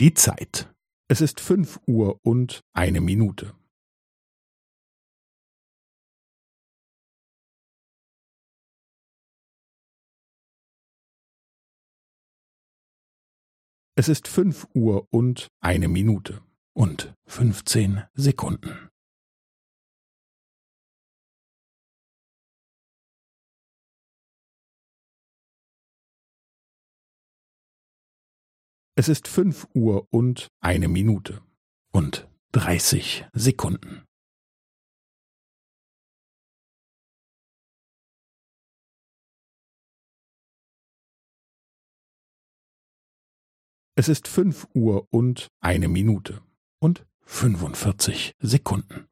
Die Zeit. Es ist fünf Uhr und eine Minute. Es ist fünf Uhr und eine Minute und fünfzehn Sekunden. Es ist fünf Uhr und eine Minute und dreißig Sekunden. Es ist fünf Uhr und eine Minute und fünfundvierzig Sekunden.